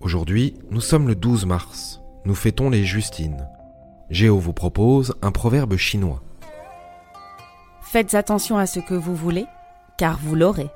Aujourd'hui, nous sommes le 12 mars. Nous fêtons les Justines. Géo vous propose un proverbe chinois. Faites attention à ce que vous voulez, car vous l'aurez.